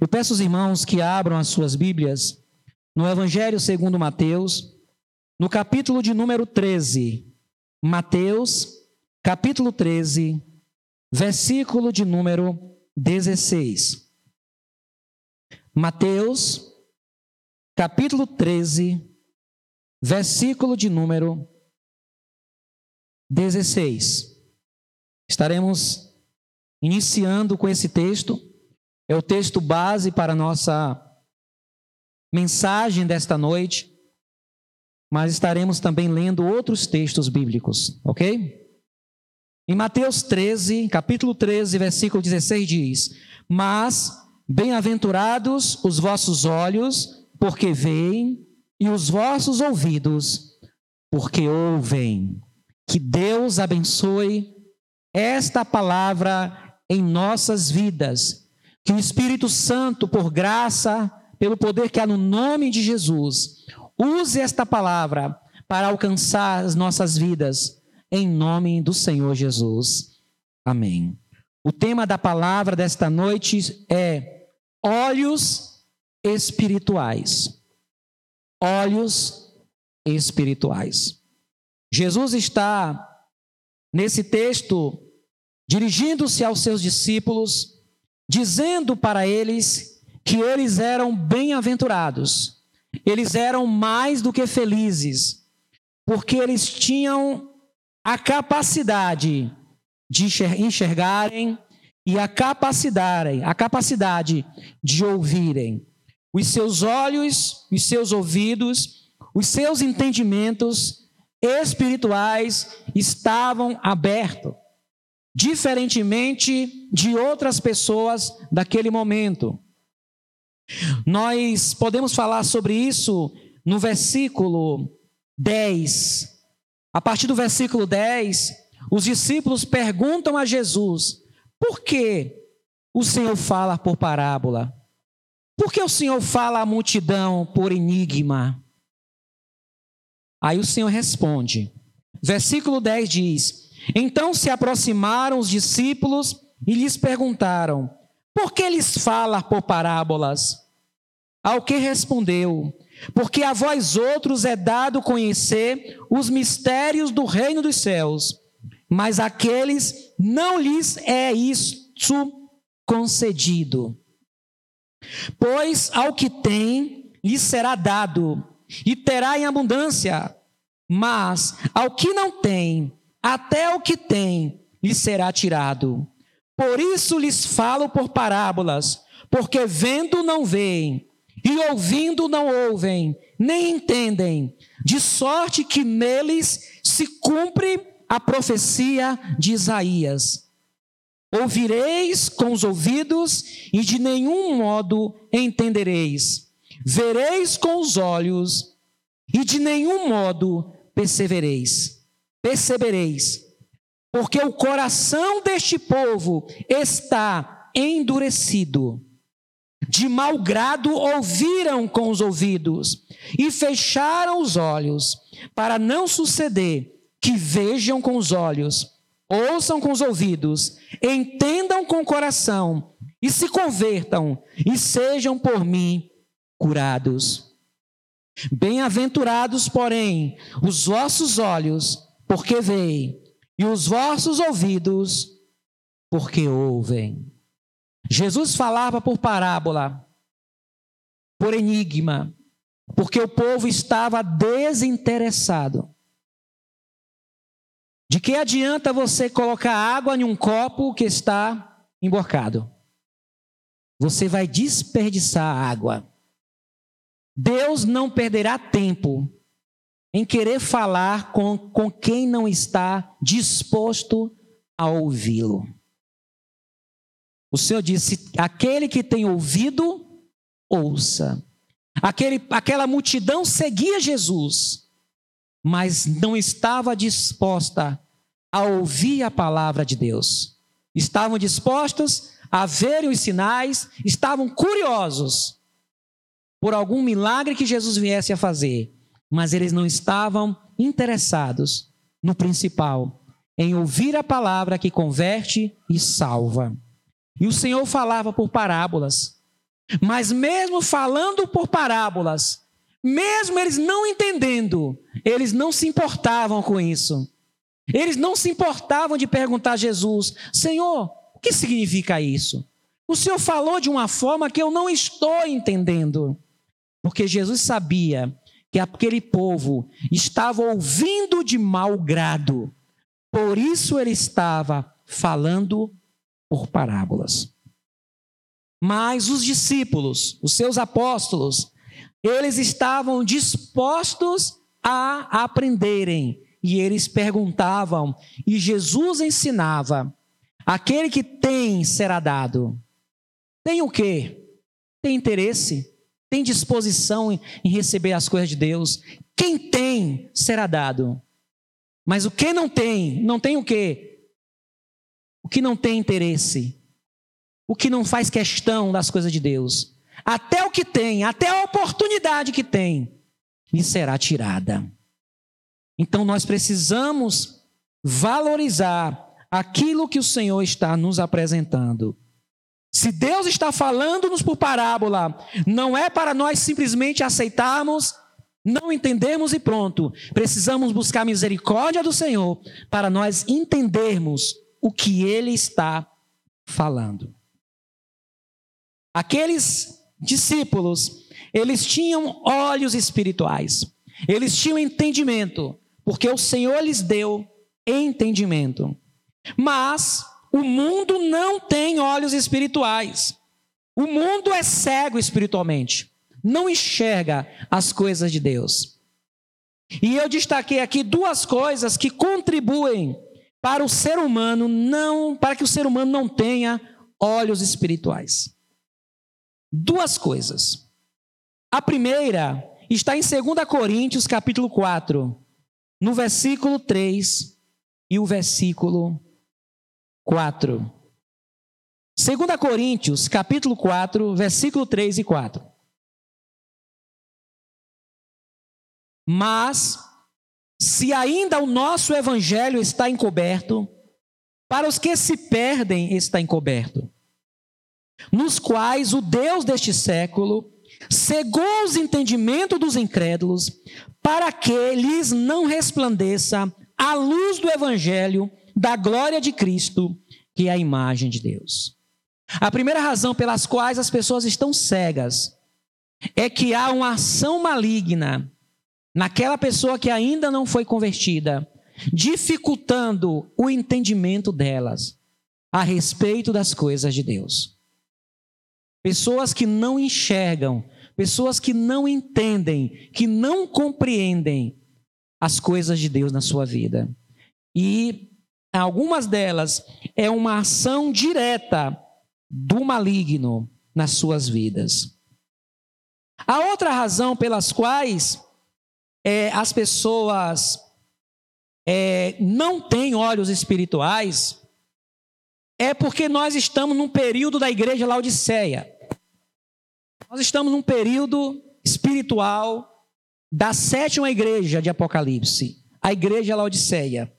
Eu peço aos irmãos que abram as suas Bíblias no Evangelho segundo Mateus, no capítulo de número 13. Mateus, capítulo 13, versículo de número 16. Mateus, capítulo 13, versículo de número 16. Estaremos iniciando com esse texto. É o texto base para a nossa mensagem desta noite. Mas estaremos também lendo outros textos bíblicos, ok? Em Mateus 13, capítulo 13, versículo 16 diz: Mas bem-aventurados os vossos olhos, porque veem, e os vossos ouvidos, porque ouvem. Que Deus abençoe esta palavra em nossas vidas. Que o Espírito Santo, por graça, pelo poder que há no nome de Jesus, use esta palavra para alcançar as nossas vidas, em nome do Senhor Jesus. Amém. O tema da palavra desta noite é olhos espirituais. Olhos espirituais. Jesus está, nesse texto, dirigindo-se aos seus discípulos, dizendo para eles que eles eram bem-aventurados, eles eram mais do que felizes, porque eles tinham a capacidade de enxergarem e a capacidade, a capacidade de ouvirem. Os seus olhos, os seus ouvidos, os seus entendimentos espirituais estavam abertos diferentemente de outras pessoas daquele momento. Nós podemos falar sobre isso no versículo 10. A partir do versículo 10, os discípulos perguntam a Jesus: por que o Senhor fala por parábola? Por que o Senhor fala à multidão por enigma? Aí o Senhor responde. Versículo 10 diz: então se aproximaram os discípulos e lhes perguntaram: Por que lhes fala por parábolas? Ao que respondeu: Porque a vós outros é dado conhecer os mistérios do reino dos céus, mas àqueles não lhes é isso concedido. Pois ao que tem, lhes será dado, e terá em abundância, mas ao que não tem, até o que tem lhe será tirado. Por isso lhes falo por parábolas, porque vendo não veem, e ouvindo não ouvem, nem entendem, de sorte que neles se cumpre a profecia de Isaías. Ouvireis com os ouvidos e de nenhum modo entendereis. Vereis com os olhos e de nenhum modo percebereis percebereis, porque o coração deste povo está endurecido. De mau grado ouviram com os ouvidos e fecharam os olhos, para não suceder que vejam com os olhos, ouçam com os ouvidos, entendam com o coração e se convertam e sejam por mim curados. Bem-aventurados, porém, os vossos olhos porque veem, e os vossos ouvidos, porque ouvem. Jesus falava por parábola, por enigma, porque o povo estava desinteressado. De que adianta você colocar água em um copo que está emborcado? Você vai desperdiçar água. Deus não perderá tempo em querer falar com, com quem não está disposto a ouvi-lo. O Senhor disse: aquele que tem ouvido, ouça. Aquele, aquela multidão seguia Jesus, mas não estava disposta a ouvir a palavra de Deus. Estavam dispostos a verem os sinais, estavam curiosos por algum milagre que Jesus viesse a fazer, mas eles não estavam interessados no principal, em ouvir a palavra que converte e salva. E o Senhor falava por parábolas. Mas mesmo falando por parábolas, mesmo eles não entendendo, eles não se importavam com isso. Eles não se importavam de perguntar a Jesus: Senhor, o que significa isso? O Senhor falou de uma forma que eu não estou entendendo. Porque Jesus sabia que aquele povo estava ouvindo de mau grado. Por isso ele estava falando por parábolas. Mas os discípulos, os seus apóstolos, eles estavam dispostos a aprenderem e eles perguntavam, e Jesus ensinava: aquele que tem será dado. Tem o quê? Tem interesse, tem disposição em receber as coisas de Deus. Quem tem será dado. Mas o que não tem, não tem o quê? O que não tem interesse, o que não faz questão das coisas de Deus, até o que tem, até a oportunidade que tem, lhe será tirada. Então nós precisamos valorizar aquilo que o Senhor está nos apresentando. Se Deus está falando-nos por parábola, não é para nós simplesmente aceitarmos, não entendermos e pronto. Precisamos buscar a misericórdia do Senhor para nós entendermos o que Ele está falando. Aqueles discípulos, eles tinham olhos espirituais, eles tinham entendimento, porque o Senhor lhes deu entendimento. Mas o mundo não tem olhos espirituais. O mundo é cego espiritualmente, não enxerga as coisas de Deus. E eu destaquei aqui duas coisas que contribuem para o ser humano não, para que o ser humano não tenha olhos espirituais. Duas coisas. A primeira está em 2 Coríntios, capítulo 4, no versículo 3 e o versículo 4. 2 Coríntios, capítulo 4, versículo 3 e 4. Mas, se ainda o nosso evangelho está encoberto, para os que se perdem está encoberto, nos quais o Deus deste século cegou os entendimentos dos incrédulos, para que lhes não resplandeça a luz do evangelho da glória de Cristo, que é a imagem de Deus. A primeira razão pelas quais as pessoas estão cegas é que há uma ação maligna naquela pessoa que ainda não foi convertida, dificultando o entendimento delas a respeito das coisas de Deus. Pessoas que não enxergam, pessoas que não entendem, que não compreendem as coisas de Deus na sua vida. E algumas delas é uma ação direta do maligno nas suas vidas. A outra razão pelas quais é, as pessoas é, não têm olhos espirituais é porque nós estamos num período da igreja Laodiceia. Nós estamos num período espiritual da sétima igreja de Apocalipse, a igreja Laodiceia.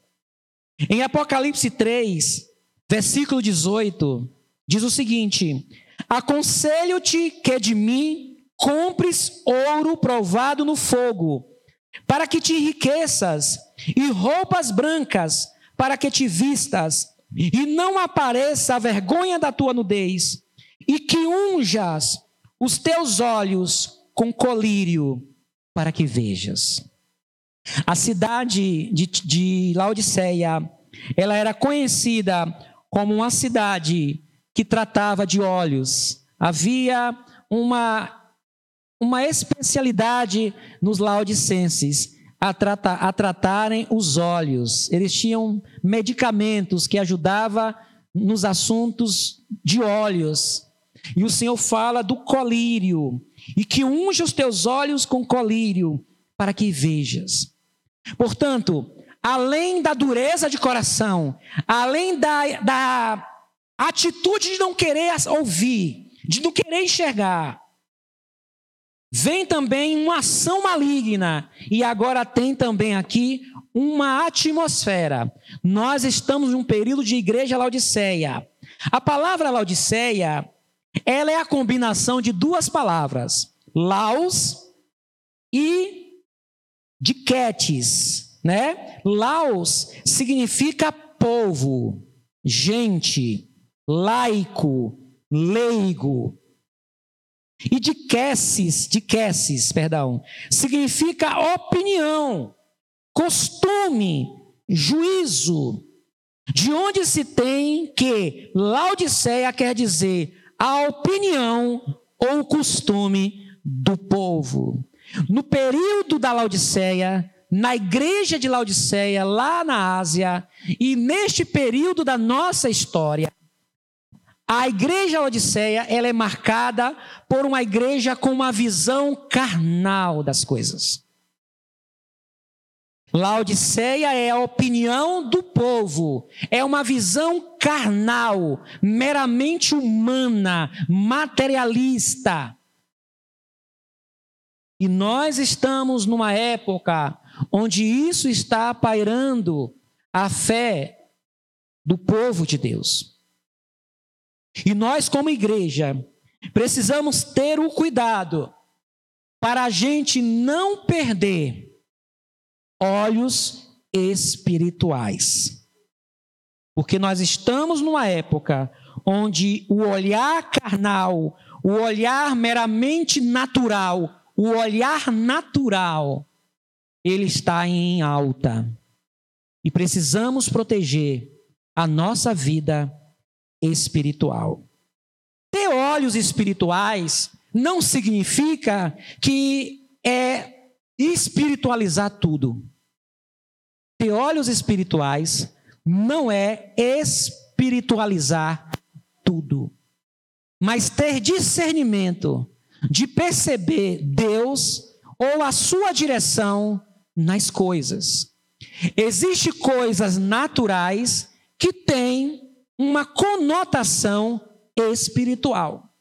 Em Apocalipse 3, versículo 18, diz o seguinte: Aconselho-te que de mim compres ouro provado no fogo, para que te enriqueças, e roupas brancas, para que te vistas, e não apareça a vergonha da tua nudez, e que unjas os teus olhos com colírio, para que vejas. A cidade de, de Laodiceia, ela era conhecida como uma cidade que tratava de olhos. Havia uma, uma especialidade nos laodicenses a, tratar, a tratarem os olhos. Eles tinham medicamentos que ajudavam nos assuntos de olhos. E o Senhor fala do colírio, e que unja os teus olhos com colírio, para que vejas. Portanto, além da dureza de coração, além da, da atitude de não querer ouvir, de não querer enxergar, vem também uma ação maligna, e agora tem também aqui uma atmosfera. Nós estamos num período de igreja Laodiceia. A palavra Laodiceia ela é a combinação de duas palavras, laos e diquetes, né? Laos significa povo, gente, laico, leigo. E diqueses, diqueses, perdão, significa opinião, costume, juízo. De onde se tem que Laodiceia quer dizer a opinião ou costume do povo. No período da Laodiceia, na igreja de Laodiceia, lá na Ásia, e neste período da nossa história, a igreja Laodiceia, ela é marcada por uma igreja com uma visão carnal das coisas. Laodiceia é a opinião do povo, é uma visão carnal, meramente humana, materialista. E nós estamos numa época onde isso está pairando a fé do povo de Deus. E nós, como igreja, precisamos ter o cuidado para a gente não perder olhos espirituais. Porque nós estamos numa época onde o olhar carnal, o olhar meramente natural, o olhar natural, ele está em alta. E precisamos proteger a nossa vida espiritual. Ter olhos espirituais não significa que é espiritualizar tudo ter olhos espirituais não é espiritualizar tudo, mas ter discernimento de perceber Deus ou a sua direção nas coisas. Existem coisas naturais que têm uma conotação espiritual.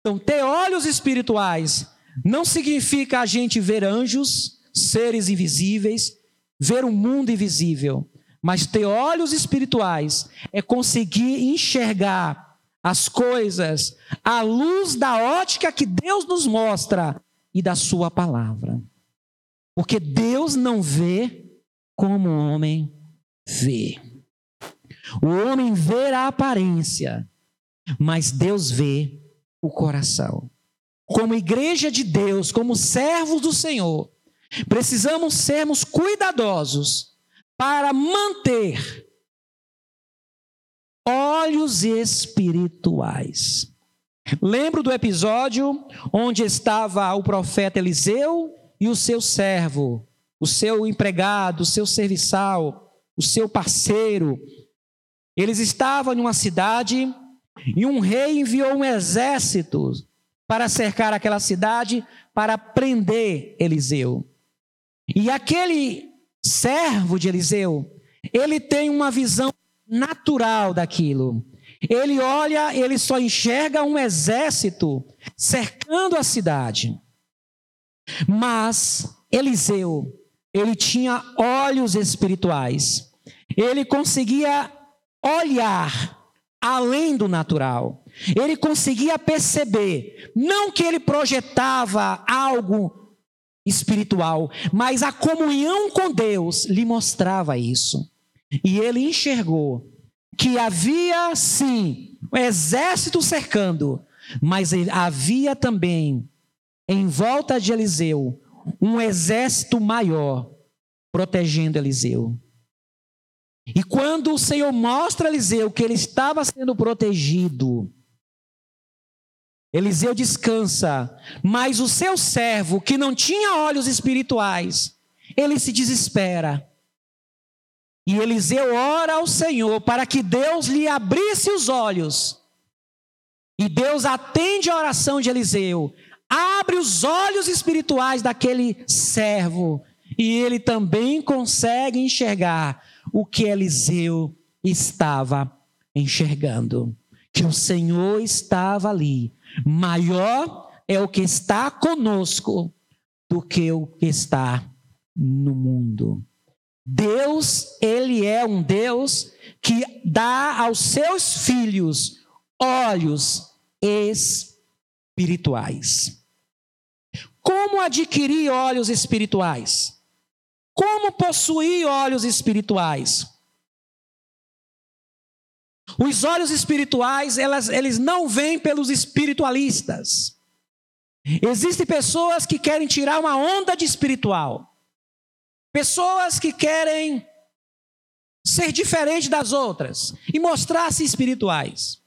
Então, ter olhos espirituais não significa a gente ver anjos, seres invisíveis, ver o mundo invisível, mas ter olhos espirituais é conseguir enxergar as coisas à luz da ótica que Deus nos mostra e da Sua palavra. Porque Deus não vê como o homem vê. O homem vê a aparência, mas Deus vê o coração. Como igreja de Deus, como servos do Senhor, Precisamos sermos cuidadosos para manter olhos espirituais. Lembro do episódio onde estava o profeta Eliseu e o seu servo, o seu empregado, o seu serviçal, o seu parceiro. Eles estavam em uma cidade e um rei enviou um exército para cercar aquela cidade para prender Eliseu. E aquele servo de Eliseu, ele tem uma visão natural daquilo. Ele olha, ele só enxerga um exército cercando a cidade. Mas Eliseu, ele tinha olhos espirituais. Ele conseguia olhar além do natural. Ele conseguia perceber, não que ele projetava algo espiritual, mas a comunhão com Deus lhe mostrava isso. E ele enxergou que havia sim um exército cercando, mas havia também em volta de Eliseu um exército maior protegendo Eliseu. E quando o Senhor mostra a Eliseu que ele estava sendo protegido, Eliseu descansa, mas o seu servo, que não tinha olhos espirituais, ele se desespera. E Eliseu ora ao Senhor para que Deus lhe abrisse os olhos. E Deus atende a oração de Eliseu, abre os olhos espirituais daquele servo, e ele também consegue enxergar o que Eliseu estava enxergando. Que o Senhor estava ali Maior é o que está conosco do que o que está no mundo. Deus, ele é um Deus que dá aos seus filhos olhos espirituais. Como adquirir olhos espirituais? Como possuir olhos espirituais? Os olhos espirituais, elas, eles não vêm pelos espiritualistas. Existem pessoas que querem tirar uma onda de espiritual. Pessoas que querem ser diferente das outras e mostrar-se espirituais.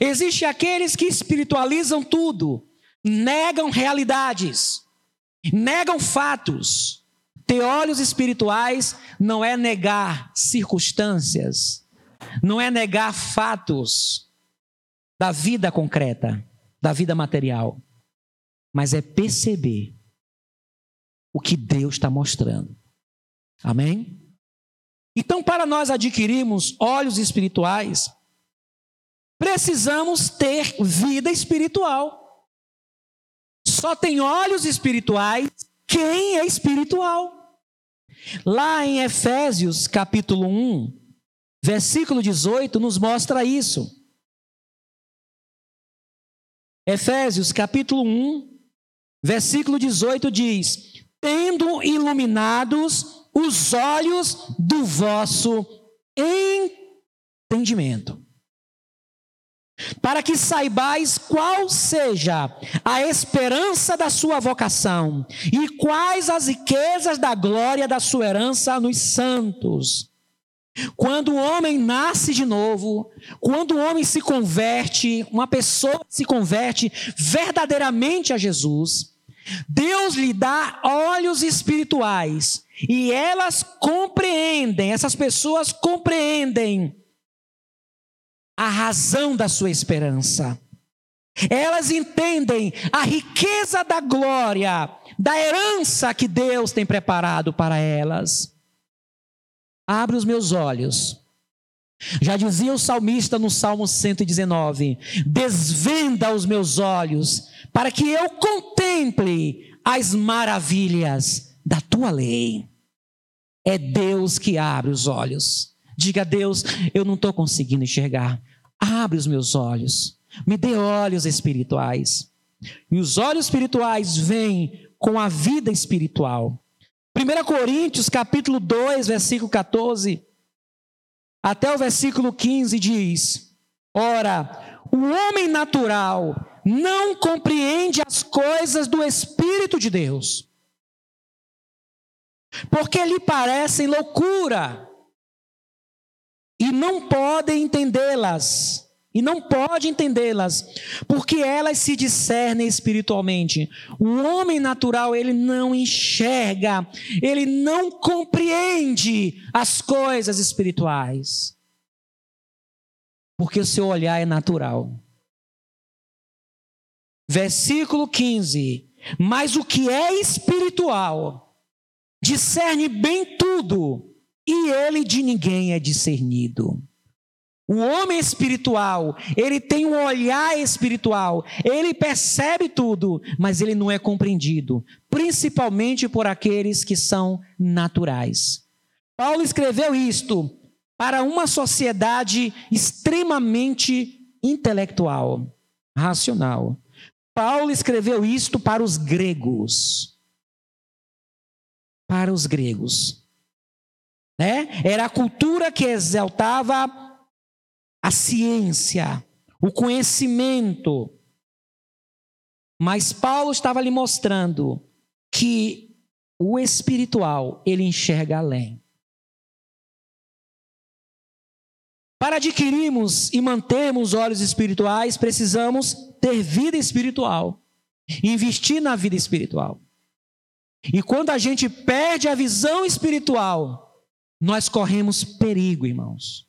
Existem aqueles que espiritualizam tudo, negam realidades, negam fatos. Ter olhos espirituais não é negar circunstâncias, não é negar fatos da vida concreta, da vida material, mas é perceber o que Deus está mostrando. Amém? Então, para nós adquirirmos olhos espirituais, precisamos ter vida espiritual. Só tem olhos espirituais quem é espiritual. Lá em Efésios capítulo 1, versículo 18, nos mostra isso. Efésios capítulo 1, versículo 18 diz: Tendo iluminados os olhos do vosso entendimento, para que saibais qual seja a esperança da sua vocação e quais as riquezas da glória da sua herança nos santos. Quando o homem nasce de novo, quando o homem se converte, uma pessoa se converte verdadeiramente a Jesus, Deus lhe dá olhos espirituais e elas compreendem, essas pessoas compreendem a razão da sua esperança. Elas entendem a riqueza da glória, da herança que Deus tem preparado para elas. Abre os meus olhos. Já dizia o salmista no Salmo 119: Desvenda os meus olhos, para que eu contemple as maravilhas da tua lei. É Deus que abre os olhos. Diga a Deus: eu não estou conseguindo enxergar. Abre os meus olhos. Me dê olhos espirituais. E os olhos espirituais vêm com a vida espiritual. 1 Coríntios, capítulo 2, versículo 14, até o versículo 15 diz: Ora, o homem natural não compreende as coisas do Espírito de Deus porque lhe parecem loucura e não podem entendê-las. E não pode entendê-las, porque elas se discernem espiritualmente. O homem natural, ele não enxerga, ele não compreende as coisas espirituais. Porque o seu olhar é natural. Versículo 15. Mas o que é espiritual discerne bem tudo, e ele de ninguém é discernido. O homem espiritual, ele tem um olhar espiritual, ele percebe tudo, mas ele não é compreendido, principalmente por aqueles que são naturais. Paulo escreveu isto para uma sociedade extremamente intelectual, racional. Paulo escreveu isto para os gregos para os gregos. Né? Era a cultura que exaltava a ciência, o conhecimento. Mas Paulo estava lhe mostrando que o espiritual, ele enxerga além. Para adquirirmos e mantermos olhos espirituais, precisamos ter vida espiritual, investir na vida espiritual. E quando a gente perde a visão espiritual, nós corremos perigo, irmãos.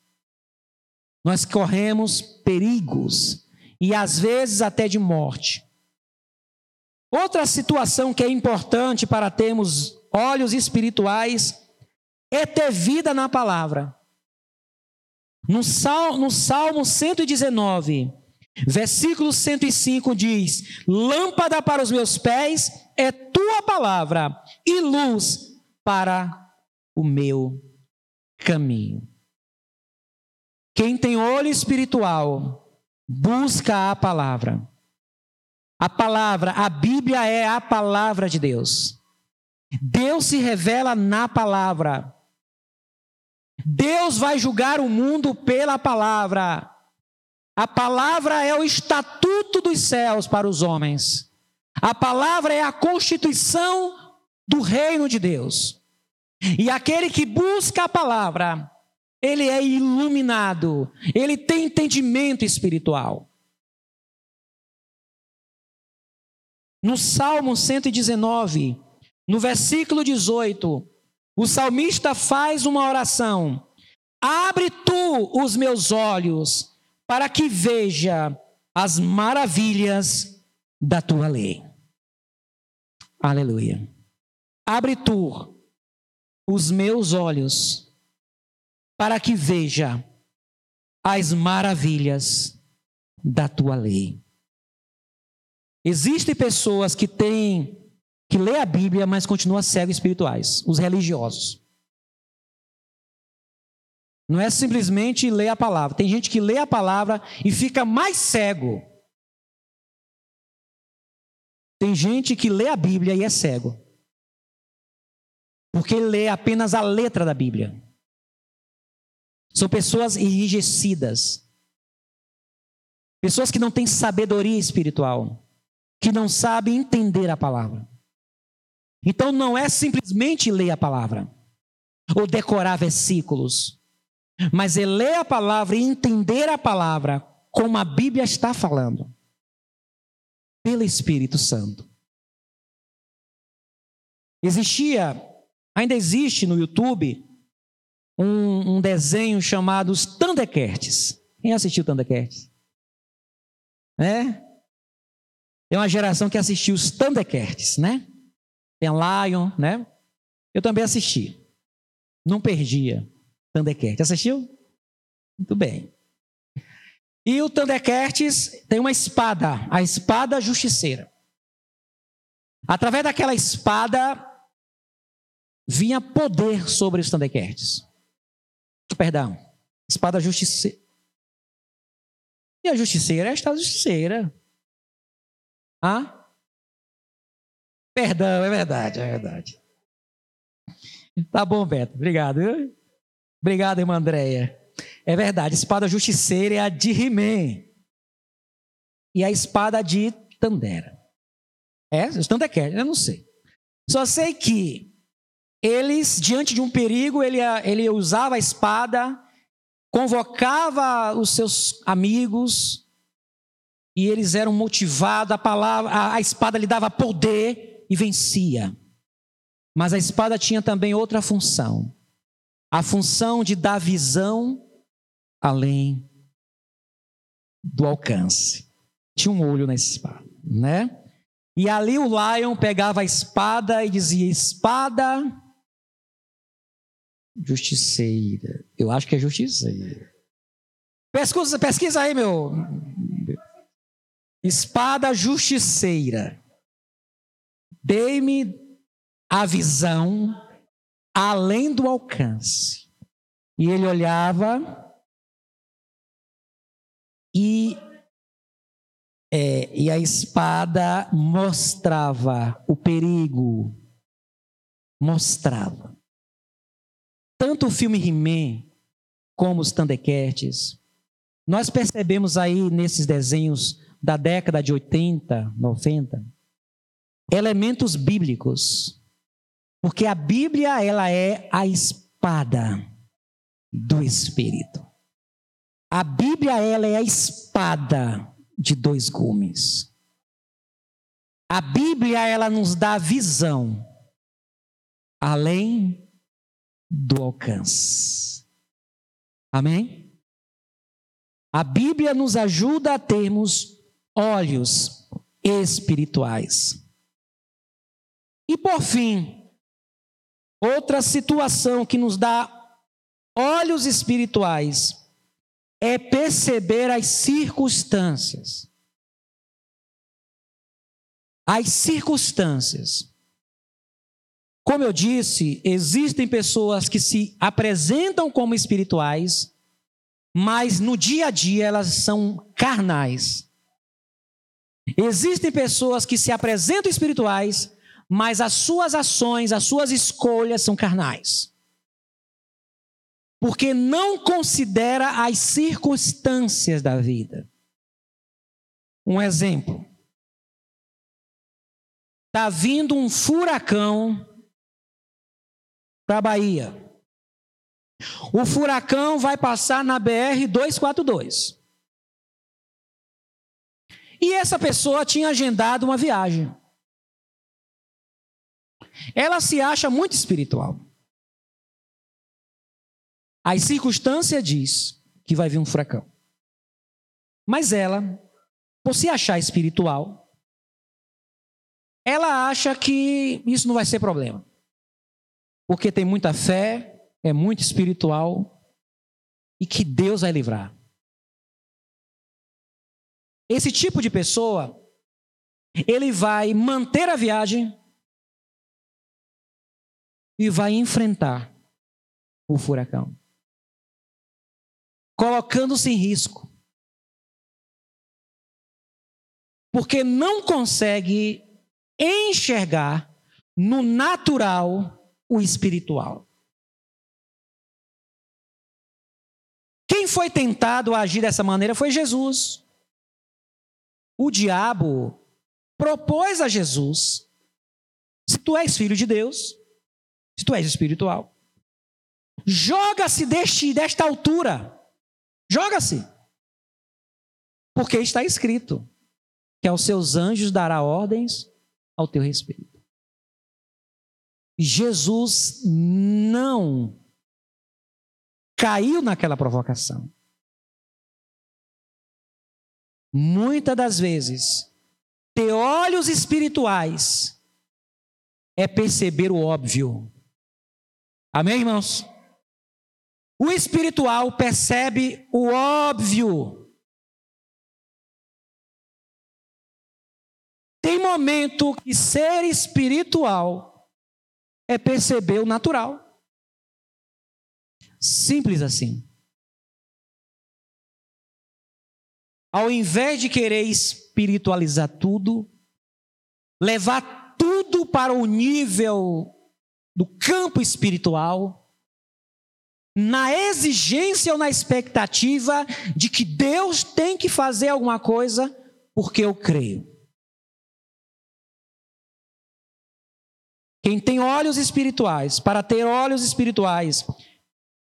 Nós corremos perigos e às vezes até de morte. Outra situação que é importante para termos olhos espirituais é ter vida na palavra. No Salmo, no Salmo 119, versículo 105 diz: Lâmpada para os meus pés é tua palavra e luz para o meu caminho. Quem tem olho espiritual busca a palavra. A palavra, a Bíblia é a palavra de Deus. Deus se revela na palavra. Deus vai julgar o mundo pela palavra. A palavra é o estatuto dos céus para os homens. A palavra é a constituição do reino de Deus. E aquele que busca a palavra, ele é iluminado, ele tem entendimento espiritual. No Salmo 119, no versículo 18, o salmista faz uma oração: Abre tu os meus olhos para que veja as maravilhas da tua lei. Aleluia. Abre tu os meus olhos para que veja as maravilhas da tua lei. Existem pessoas que têm que lê a Bíblia, mas continuam cegos espirituais, os religiosos. Não é simplesmente ler a palavra. Tem gente que lê a palavra e fica mais cego. Tem gente que lê a Bíblia e é cego. Porque lê apenas a letra da Bíblia. São pessoas enrijecidas. Pessoas que não têm sabedoria espiritual. Que não sabem entender a palavra. Então não é simplesmente ler a palavra ou decorar versículos, mas é ler a palavra e entender a palavra como a Bíblia está falando, pelo Espírito Santo. Existia, ainda existe no YouTube, um, um desenho chamado Os Thundercats. Quem assistiu Thundercats? É? Tem uma geração que assistiu os Thundercats, né? Tem Lion, né? Eu também assisti. Não perdia. Thundercats. Assistiu? Muito bem. E o Thundercats tem uma espada, a espada justiceira. Através daquela espada vinha poder sobre os Thundercats. Perdão, espada justiceira. E a justiceira é a espada justiceira. Ah? Perdão, é verdade, é verdade. Tá bom, Beto. Obrigado. Obrigado, irmã Andréia. É verdade, espada justiceira é a de Rimé. E a espada de Tandera. É? Tandequer, eu não sei. Só sei que eles, diante de um perigo, ele, ele usava a espada, convocava os seus amigos, e eles eram motivados, a palavra, a, a espada lhe dava poder, e vencia. Mas a espada tinha também outra função. A função de dar visão além do alcance. Tinha um olho na espada, né? E ali o Lion pegava a espada e dizia: Espada justiceira. Eu acho que é justiceira. Pesquisa, pesquisa aí, meu. Espada justiceira. Dei-me a visão além do alcance. E ele olhava e, é, e a espada mostrava o perigo. Mostrava. Tanto o filme He-Man como os Thundercats, nós percebemos aí nesses desenhos da década de 80, 90, elementos bíblicos. Porque a Bíblia, ela é a espada do Espírito. A Bíblia, ela é a espada de dois gumes. A Bíblia, ela nos dá visão além do alcance. Amém? A Bíblia nos ajuda a termos olhos espirituais. E por fim, outra situação que nos dá olhos espirituais é perceber as circunstâncias. As circunstâncias. Como eu disse, existem pessoas que se apresentam como espirituais, mas no dia a dia elas são carnais. Existem pessoas que se apresentam espirituais, mas as suas ações, as suas escolhas são carnais. Porque não considera as circunstâncias da vida. Um exemplo. Está vindo um furacão para a Bahia. O furacão vai passar na BR 242. E essa pessoa tinha agendado uma viagem. Ela se acha muito espiritual. As circunstâncias diz que vai vir um furacão. Mas ela, por se achar espiritual, ela acha que isso não vai ser problema. Porque tem muita fé, é muito espiritual e que Deus vai livrar. Esse tipo de pessoa, ele vai manter a viagem e vai enfrentar o furacão, colocando-se em risco. Porque não consegue enxergar no natural o espiritual. Quem foi tentado a agir dessa maneira foi Jesus o diabo propôs a Jesus: se tu és filho de Deus, se tu és espiritual, joga-se deste, desta altura, joga-se, porque está escrito que aos seus anjos dará ordens ao teu respeito. Jesus não caiu naquela provocação. Muitas das vezes, ter olhos espirituais é perceber o óbvio. Amém, irmãos? O espiritual percebe o óbvio. Tem momento que ser espiritual é perceber o natural. Simples assim. ao invés de querer espiritualizar tudo, levar tudo para o nível do campo espiritual, na exigência ou na expectativa de que Deus tem que fazer alguma coisa porque eu creio. Quem tem olhos espirituais, para ter olhos espirituais,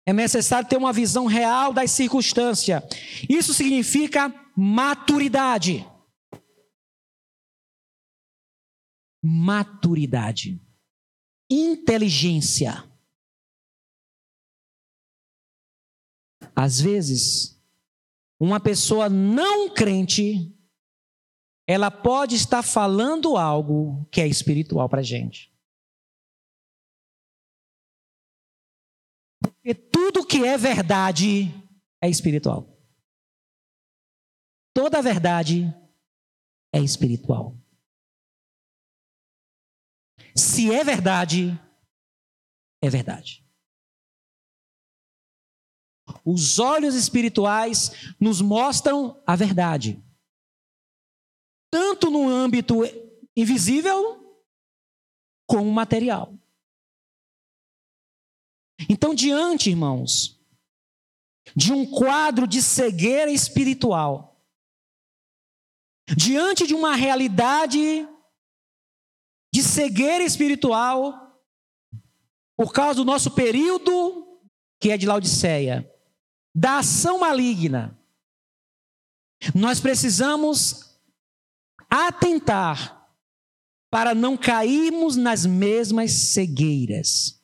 é necessário ter uma visão real das circunstâncias. Isso significa maturidade. Maturidade. Inteligência. Às vezes, uma pessoa não crente, ela pode estar falando algo que é espiritual para a gente. Porque tudo que é verdade é espiritual. Toda verdade é espiritual. Se é verdade, é verdade. Os olhos espirituais nos mostram a verdade, tanto no âmbito invisível como material. Então, diante, irmãos, de um quadro de cegueira espiritual, diante de uma realidade de cegueira espiritual, por causa do nosso período, que é de Laodiceia, da ação maligna, nós precisamos atentar para não cairmos nas mesmas cegueiras.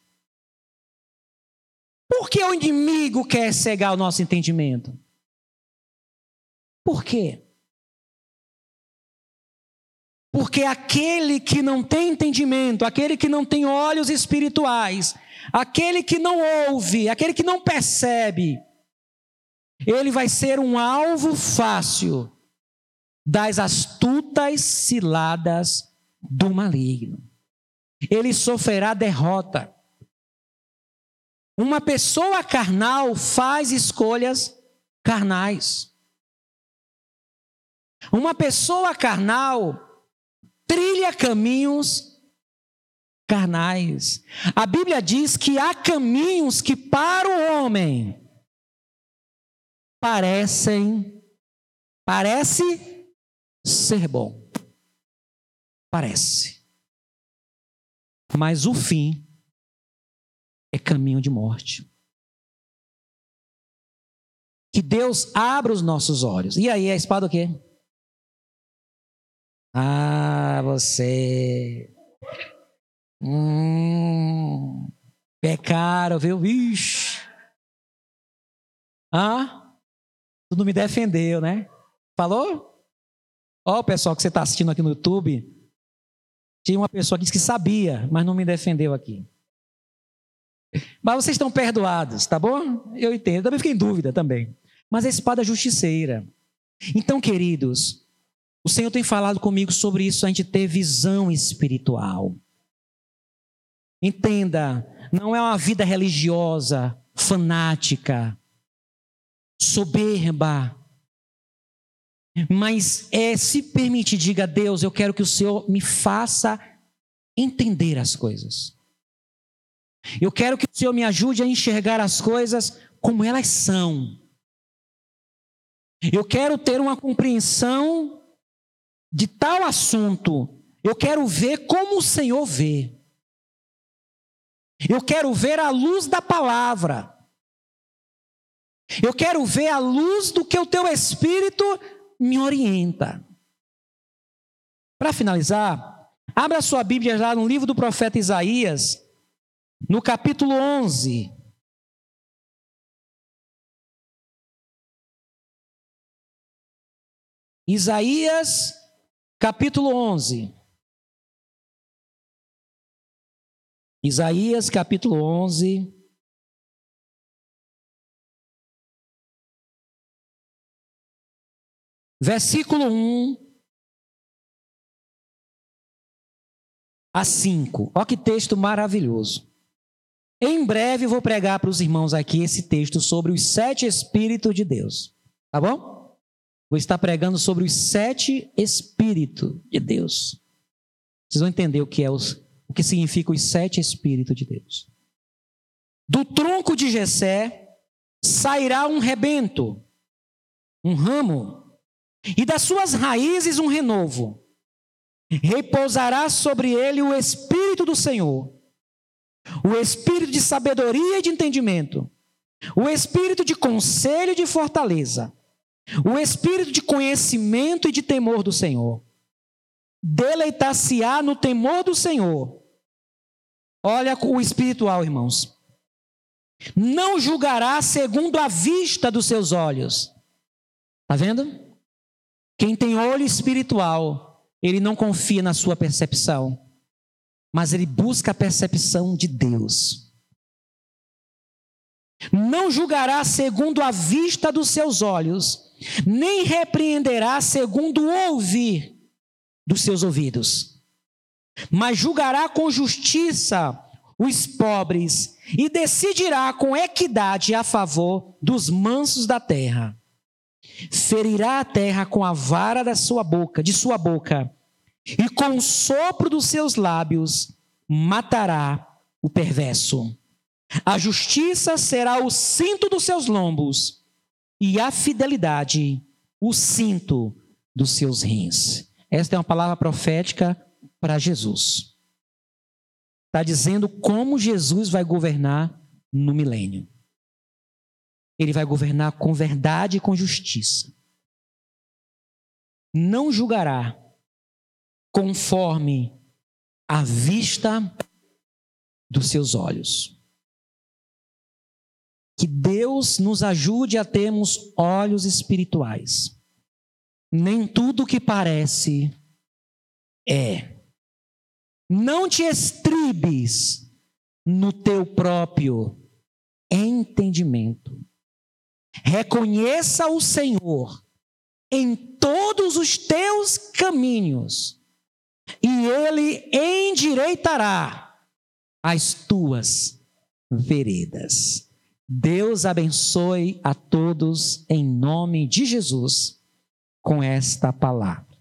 Por que o inimigo quer cegar o nosso entendimento? Por quê? Porque aquele que não tem entendimento, aquele que não tem olhos espirituais, aquele que não ouve, aquele que não percebe, ele vai ser um alvo fácil das astutas ciladas do maligno. Ele sofrerá derrota. Uma pessoa carnal faz escolhas carnais. Uma pessoa carnal trilha caminhos carnais. A Bíblia diz que há caminhos que para o homem parecem parece ser bom. Parece. Mas o fim é caminho de morte. Que Deus abra os nossos olhos. E aí, a espada o quê? Ah, você. Hum, pecaram, viu? Vixe. Ah, tu não me defendeu, né? Falou? Ó, o pessoal que você está assistindo aqui no YouTube, tinha uma pessoa que disse que sabia, mas não me defendeu aqui. Mas vocês estão perdoados, tá bom? Eu entendo. Eu também fiquei em dúvida também. Mas a espada é justiceira. Então, queridos, o Senhor tem falado comigo sobre isso, a gente ter visão espiritual. Entenda, não é uma vida religiosa, fanática, soberba, mas é se permitir, diga a Deus, eu quero que o Senhor me faça entender as coisas. Eu quero que o Senhor me ajude a enxergar as coisas como elas são. Eu quero ter uma compreensão de tal assunto. Eu quero ver como o Senhor vê. Eu quero ver a luz da palavra. Eu quero ver a luz do que o teu espírito me orienta. Para finalizar, abra sua Bíblia lá no livro do profeta Isaías, no capítulo 11. Isaías, capítulo 11. Isaías, capítulo 11. Versículo 1 a 5. Olha que texto maravilhoso. Em breve vou pregar para os irmãos aqui esse texto sobre os sete Espíritos de Deus. Tá bom? Vou estar pregando sobre os sete Espíritos de Deus. Vocês vão entender o que é os, o que significa os sete Espíritos de Deus. Do tronco de Jessé sairá um rebento, um ramo, e das suas raízes um renovo. Repousará sobre ele o Espírito do Senhor o espírito de sabedoria e de entendimento, o espírito de conselho e de fortaleza, o espírito de conhecimento e de temor do Senhor. Deleitar-se-á no temor do Senhor. Olha o espiritual, irmãos. Não julgará segundo a vista dos seus olhos. Está vendo? Quem tem olho espiritual, ele não confia na sua percepção mas ele busca a percepção de Deus. Não julgará segundo a vista dos seus olhos, nem repreenderá segundo o ouvir dos seus ouvidos, mas julgará com justiça os pobres e decidirá com equidade a favor dos mansos da terra. Ferirá a terra com a vara da sua boca, de sua boca e com o sopro dos seus lábios matará o perverso. A justiça será o cinto dos seus lombos, e a fidelidade o cinto dos seus rins. Esta é uma palavra profética para Jesus. Está dizendo como Jesus vai governar no milênio. Ele vai governar com verdade e com justiça. Não julgará conforme a vista dos seus olhos. Que Deus nos ajude a termos olhos espirituais. Nem tudo que parece é. Não te estribes no teu próprio entendimento. Reconheça o Senhor em todos os teus caminhos e ele endireitará as tuas veredas. Deus abençoe a todos em nome de Jesus com esta palavra.